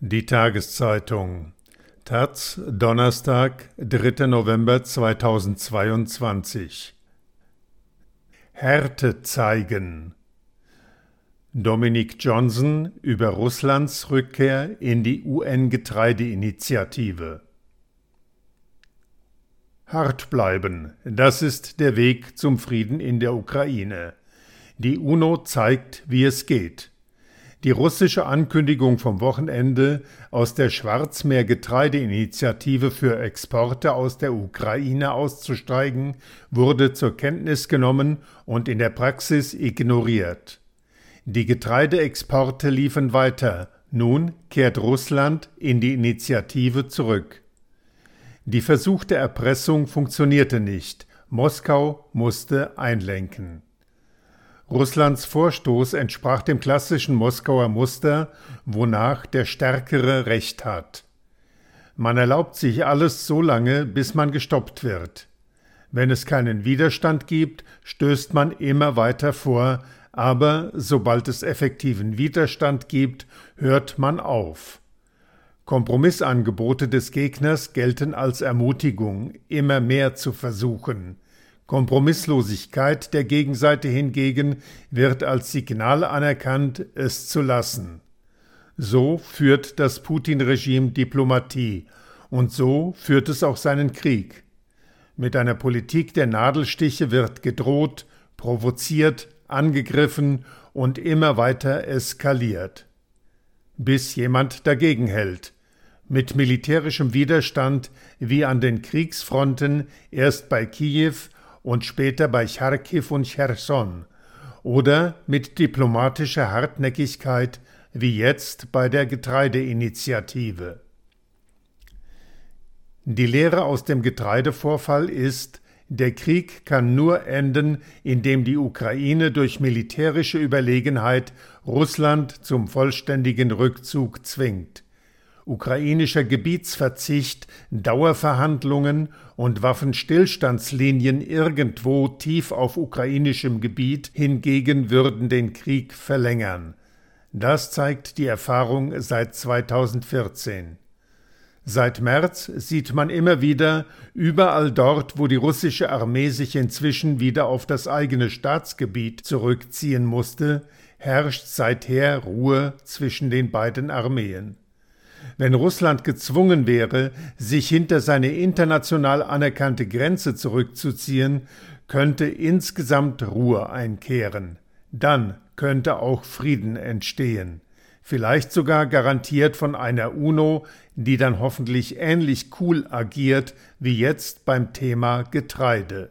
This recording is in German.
Die Tageszeitung Taz, Donnerstag, 3. November 2022 Härte zeigen Dominic Johnson über Russlands Rückkehr in die UN-Getreideinitiative Hart bleiben, das ist der Weg zum Frieden in der Ukraine. Die UNO zeigt, wie es geht. Die russische Ankündigung vom Wochenende, aus der Schwarzmeer-Getreideinitiative für Exporte aus der Ukraine auszusteigen, wurde zur Kenntnis genommen und in der Praxis ignoriert. Die Getreideexporte liefen weiter, nun kehrt Russland in die Initiative zurück. Die versuchte Erpressung funktionierte nicht, Moskau musste einlenken. Russlands Vorstoß entsprach dem klassischen Moskauer Muster, wonach der Stärkere Recht hat. Man erlaubt sich alles so lange, bis man gestoppt wird. Wenn es keinen Widerstand gibt, stößt man immer weiter vor, aber sobald es effektiven Widerstand gibt, hört man auf. Kompromissangebote des Gegners gelten als Ermutigung, immer mehr zu versuchen. Kompromisslosigkeit der Gegenseite hingegen wird als Signal anerkannt, es zu lassen. So führt das Putin-Regime Diplomatie und so führt es auch seinen Krieg. Mit einer Politik der Nadelstiche wird gedroht, provoziert, angegriffen und immer weiter eskaliert. Bis jemand dagegen hält. Mit militärischem Widerstand wie an den Kriegsfronten erst bei Kiew und später bei Charkiw und Cherson oder mit diplomatischer Hartnäckigkeit wie jetzt bei der Getreideinitiative. Die Lehre aus dem Getreidevorfall ist, der Krieg kann nur enden, indem die Ukraine durch militärische Überlegenheit Russland zum vollständigen Rückzug zwingt ukrainischer Gebietsverzicht, Dauerverhandlungen und Waffenstillstandslinien irgendwo tief auf ukrainischem Gebiet hingegen würden den Krieg verlängern. Das zeigt die Erfahrung seit 2014. Seit März sieht man immer wieder, überall dort, wo die russische Armee sich inzwischen wieder auf das eigene Staatsgebiet zurückziehen musste, herrscht seither Ruhe zwischen den beiden Armeen. Wenn Russland gezwungen wäre, sich hinter seine international anerkannte Grenze zurückzuziehen, könnte insgesamt Ruhe einkehren. Dann könnte auch Frieden entstehen. Vielleicht sogar garantiert von einer UNO, die dann hoffentlich ähnlich cool agiert wie jetzt beim Thema Getreide.